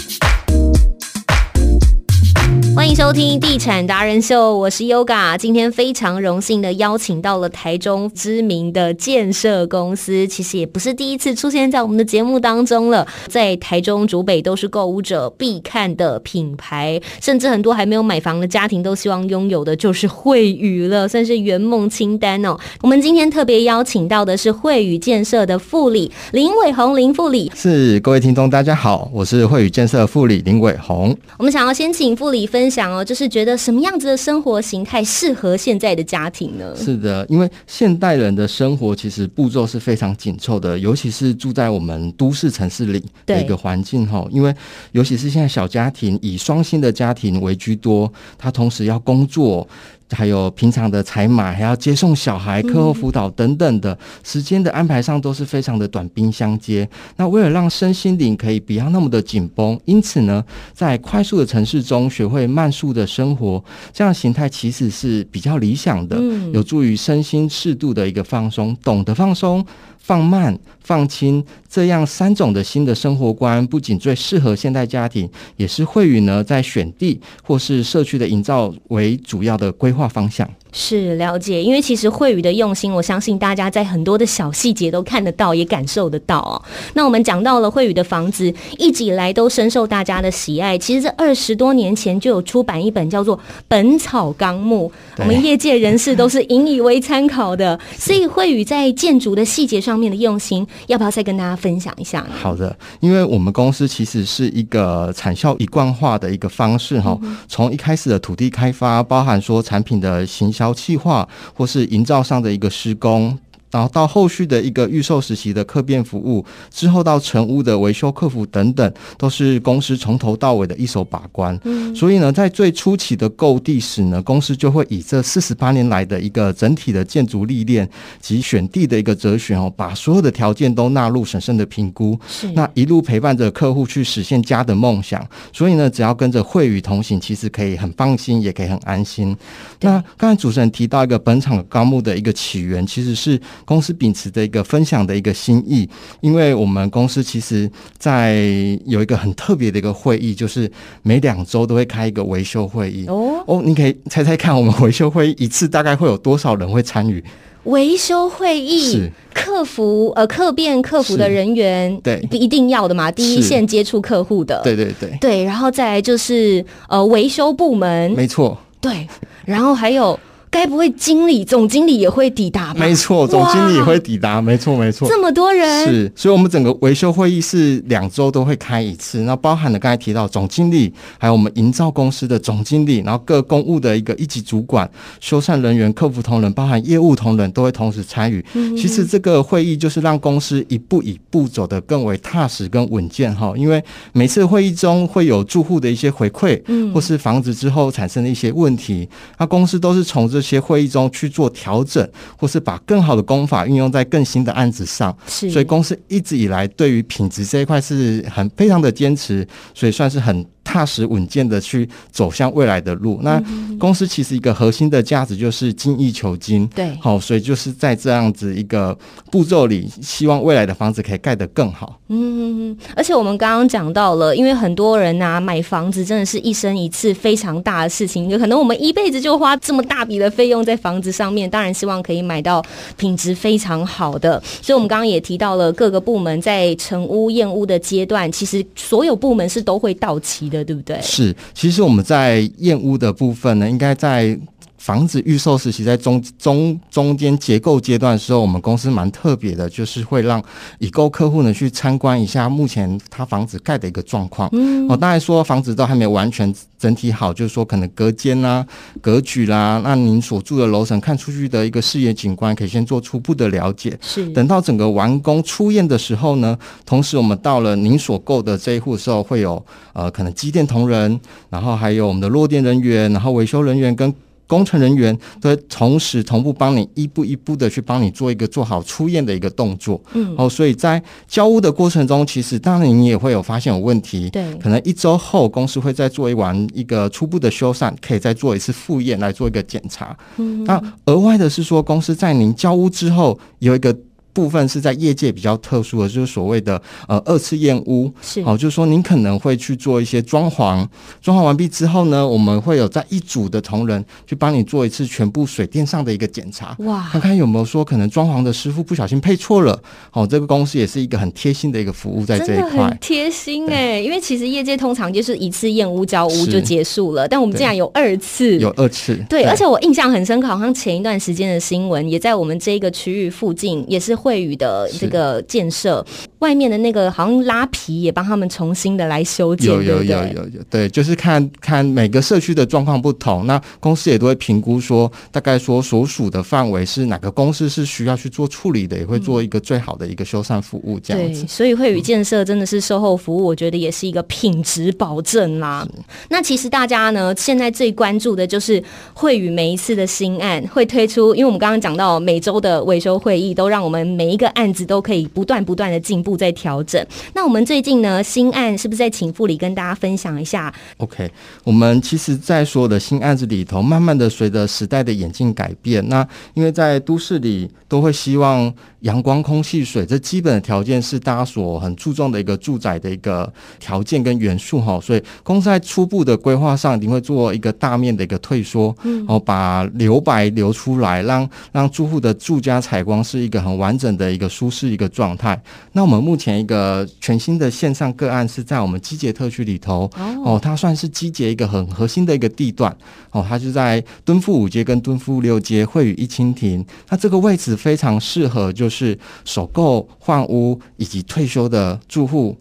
Thank you. 收听《地产达人秀》，我是 Yoga。今天非常荣幸的邀请到了台中知名的建设公司，其实也不是第一次出现在我们的节目当中了。在台中、竹北都是购物者必看的品牌，甚至很多还没有买房的家庭都希望拥有的就是惠宇了，算是圆梦清单哦。我们今天特别邀请到的是惠宇建设的副理林伟宏，林副理是各位听众大家好，我是惠宇建设副理林伟宏。我们想要先请副理分。享哦，就是觉得什么样子的生活形态适合现在的家庭呢？是的，因为现代人的生活其实步骤是非常紧凑的，尤其是住在我们都市城市里的一个环境哈。因为尤其是现在小家庭以双薪的家庭为居多，他同时要工作。还有平常的采买，还要接送小孩、课后辅导等等的时间的安排上都是非常的短兵相接。那为了让身心灵可以不要那么的紧绷，因此呢，在快速的城市中学会慢速的生活，这样形态其实是比较理想的，有助于身心适度的一个放松，懂得放松。放慢、放轻，这样三种的新的生活观，不仅最适合现代家庭，也是惠宇呢在选地或是社区的营造为主要的规划方向。是了解，因为其实惠宇的用心，我相信大家在很多的小细节都看得到，也感受得到哦。那我们讲到了惠宇的房子，一直以来都深受大家的喜爱。其实这二十多年前就有出版一本叫做《本草纲目》，我们业界人士都是引以为参考的。所以惠宇在建筑的细节上面的用心，要不要再跟大家分享一下？好的，因为我们公司其实是一个产销一贯化的一个方式哈，从一开始的土地开发，包含说产品的形。调气化，或是营造上的一个施工。然后到后续的一个预售时期的客变服务，之后到成屋的维修客服等等，都是公司从头到尾的一手把关。嗯，所以呢，在最初期的购地时呢，公司就会以这四十八年来的一个整体的建筑历练及选地的一个哲学哦，把所有的条件都纳入审慎的评估。是，那一路陪伴着客户去实现家的梦想。所以呢，只要跟着惠宇同行，其实可以很放心，也可以很安心。那刚才主持人提到一个本场纲目的一个起源，其实是。公司秉持的一个分享的一个心意，因为我们公司其实，在有一个很特别的一个会议，就是每两周都会开一个维修会议。哦。哦，你可以猜猜看，我们维修会议一次大概会有多少人会参与？维修会议是。客服呃客变客服的人员，对，一定要的嘛，第一线接触客户的，对对对。对，然后再来就是呃维修部门，没错，对，然后还有。该不会经理、总经理也会抵达吧？没错，总经理也会抵达。没错，没错。这么多人是，所以我们整个维修会议是两周都会开一次。那包含了刚才提到总经理，还有我们营造公司的总经理，然后各公务的一个一级主管、修缮人员、客服同仁，包含业务同仁都会同时参与。其实这个会议就是让公司一步一步走得更为踏实跟稳健哈。因为每次会议中会有住户的一些回馈，嗯，或是房子之后产生的一些问题，那公司都是从这。这些会议中去做调整，或是把更好的功法运用在更新的案子上，所以公司一直以来对于品质这一块是很非常的坚持，所以算是很。踏实稳健的去走向未来的路。那公司其实一个核心的价值就是精益求精。对，好，所以就是在这样子一个步骤里，希望未来的房子可以盖得更好。嗯，而且我们刚刚讲到了，因为很多人呐买房子真的是一生一次非常大的事情，有可能我们一辈子就花这么大笔的费用在房子上面，当然希望可以买到品质非常好的。所以，我们刚刚也提到了各个部门在成屋验屋的阶段，其实所有部门是都会到齐。的对不对？是，其实我们在燕屋的部分呢，应该在。房子预售时期，在中中中间结构阶段的时候，我们公司蛮特别的，就是会让已购客户呢去参观一下目前他房子盖的一个状况。嗯，哦，当然说房子都还没有完全整体好，就是说可能隔间啦、格局啦，那您所住的楼层看出去的一个视野景观，可以先做初步的了解。是，等到整个完工出验的时候呢，同时我们到了您所购的这一户的时候，会有呃可能机电同仁，然后还有我们的落电人员，然后维修人员跟。工程人员都会同时同步帮你一步一步的去帮你做一个做好出验的一个动作，嗯，哦，所以在交屋的过程中，其实当然你也会有发现有问题，对，可能一周后公司会再做一完一个初步的修缮，可以再做一次复验来做一个检查，嗯，那额外的是说，公司在您交屋之后有一个。部分是在业界比较特殊的，就是所谓的呃二次验屋，是。好、就是说您可能会去做一些装潢，装潢完毕之后呢，我们会有在一组的同仁去帮你做一次全部水电上的一个检查。哇，看看有没有说可能装潢的师傅不小心配错了，哦，这个公司也是一个很贴心的一个服务在这一块。贴心哎、因为其实业界通常就是一次验屋交屋就结束了，但我们竟然有二次，有二次，对，而且我印象很深刻，好像前一段时间的新闻也在我们这个区域附近，也是惠宇的这个建设，外面的那个好像拉皮也帮他们重新的来修剪，有有？有有有，对，就是看看每个社区的状况不同，那公司也都会评估说，大概说所属的范围是哪个公司是需要去做处理的，也会做一个最好的一个修缮服务这样对，子。所以惠宇建设真的是售后服务，我觉得也是一个品质保证啦。那其实大家呢，现在最关注的就是惠宇每一次的新案会推出，因为我们刚刚讲到每周的维修会议，都让我们每一个案子都可以不断不断的进步，在调整。那我们最近呢，新案是不是在请副理跟大家分享一下？OK，我们其实，在所有的新案子里头，慢慢的随着时代的演进改变，那因为在都市里都会希望阳光、空气、水这基本的条件是大家所很注重的一个住宅的一个条件跟元素哈，所以公司在初步的规划上一定会做一个大面的一个退缩，嗯，哦，把留白留出来，让让住户的住家采光是一个很完整的一个舒适一个状态。那我们目前一个全新的线上个案是在我们基捷特区里头，哦，它算是基捷一个很核心的一个地段，哦，它就在敦富五街跟敦富六街汇宇一蜻蜓，那这个位置非常适合就是首购换屋以及退休的住户，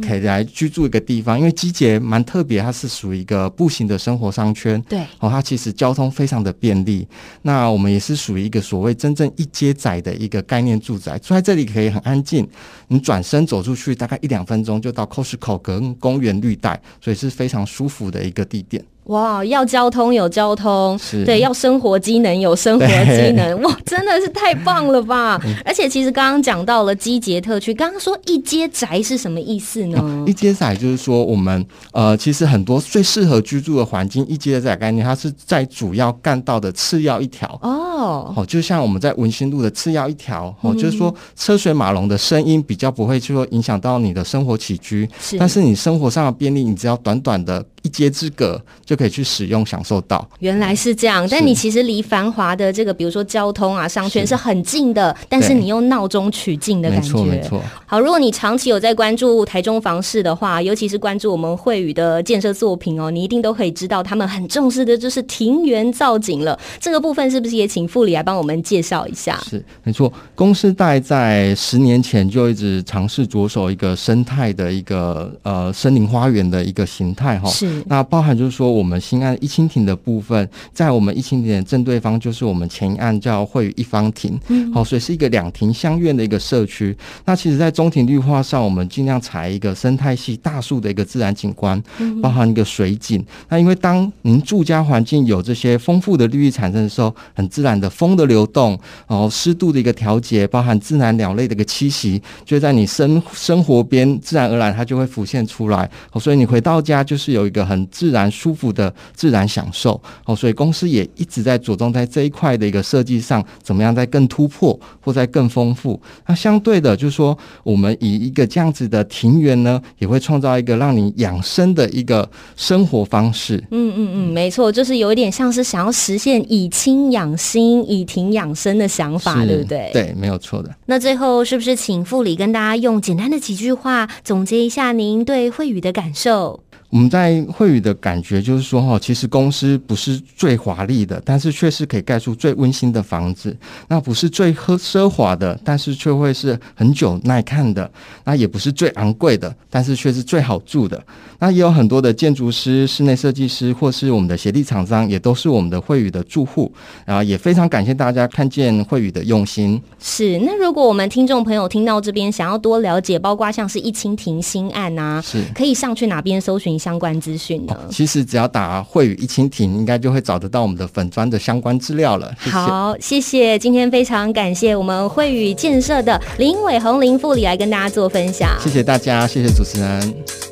可以来居住一个地方，因为基捷蛮特别，它是属于一个步行的生活商圈，对，哦，它其实交通非常的便利。那我们也是属于一个所谓真正一街仔的一个概念住宅，住在这里可以很安静，你转身走出去大概一两分钟就到 Costco 跟公园绿带，所以是非常舒服的一个地点。哇，要交通有交通，是对，要生活机能有生活 机能，哇，真的是太棒了吧！嗯 而且其实刚刚讲到了基捷特区，刚刚说一街宅是什么意思呢？一街宅就是说，我们呃，其实很多最适合居住的环境，一街宅概念，它是在主要干道的次要一条。哦，哦，就像我们在文心路的次要一条，嗯哦，就是说车水马龙的声音比较不会就说影响到你的生活起居，是，但是你生活上的便利，你只要短短的一街之隔就可以去使用享受到。原来是这样，但你其实离繁华的这个，比如说交通啊、商圈是是很近的，但是你又闹中取静的没感觉。错没错，好，如果你长期有在关注台中房市的话，尤其是关注我们惠宇的建设作品哦，你一定都可以知道他们很重视的就是庭园造景了。这个部分是不是也请副理来帮我们介绍一下？是没错。公司大概在十年前就一直尝试着手一个生态的一个呃森林花园的一个形态哈。是那包含就是说，我们新案一蜻蜓的部分，在我们一蜻蜓的正对方就是我们前一案叫惠宇一方亭，嗯，好，所以是一个两庭相院的一个社区。那其实，在中庭绿化上，我们尽量采一个生态系大树的一个自然景观，包含一个水景。那因为当您住家环境有这些丰富的绿意产生的时候，很自然的风的流动，然后湿度的一个调节，包含自然鸟类的一个栖息，就在你生生活边自然而然它就会浮现出来。哦，所以你回到家就是有一个很自然舒服的自然享受。哦，所以公司也一直在着重在这一块的一个设计上，怎么样在更突破或在更丰富。那相对的，就是说我们以一个这样子的庭园呢，也会创造一个让你养生的一个生活方式。嗯嗯嗯，没错，就是有一点像是想要实现以清养心、以庭养生的想法，对不对？。对，没有错的。那最后是不是请副理跟大家用简单的几句话总结一下您对惠宇的感受？我们在惠宇的感觉就是说，哈，其实公司不是最华丽的，但是却是可以盖出最温馨的房子。那不是最奢奢华的，但是却会是很久耐看的。那也不是最昂贵的，但是却是最好住的。那也有很多的建筑师、室内设计师，或是我们的协力厂商，也都是我们的惠宇的住户。然后也非常感谢大家看见惠宇的用心。是，那如果我们听众朋友听到这边，想要多了解，包括像是一清庭新案啊，是。可以上去哪边搜寻相关资讯呢？其实只要打“惠宇一蜻蜓”，应该就会找得到我们的粉砖的相关资料了。谢谢。好，谢谢，今天非常感谢我们惠宇建设的林伟宏林副理来跟大家做分享。谢谢大家，谢谢主持人。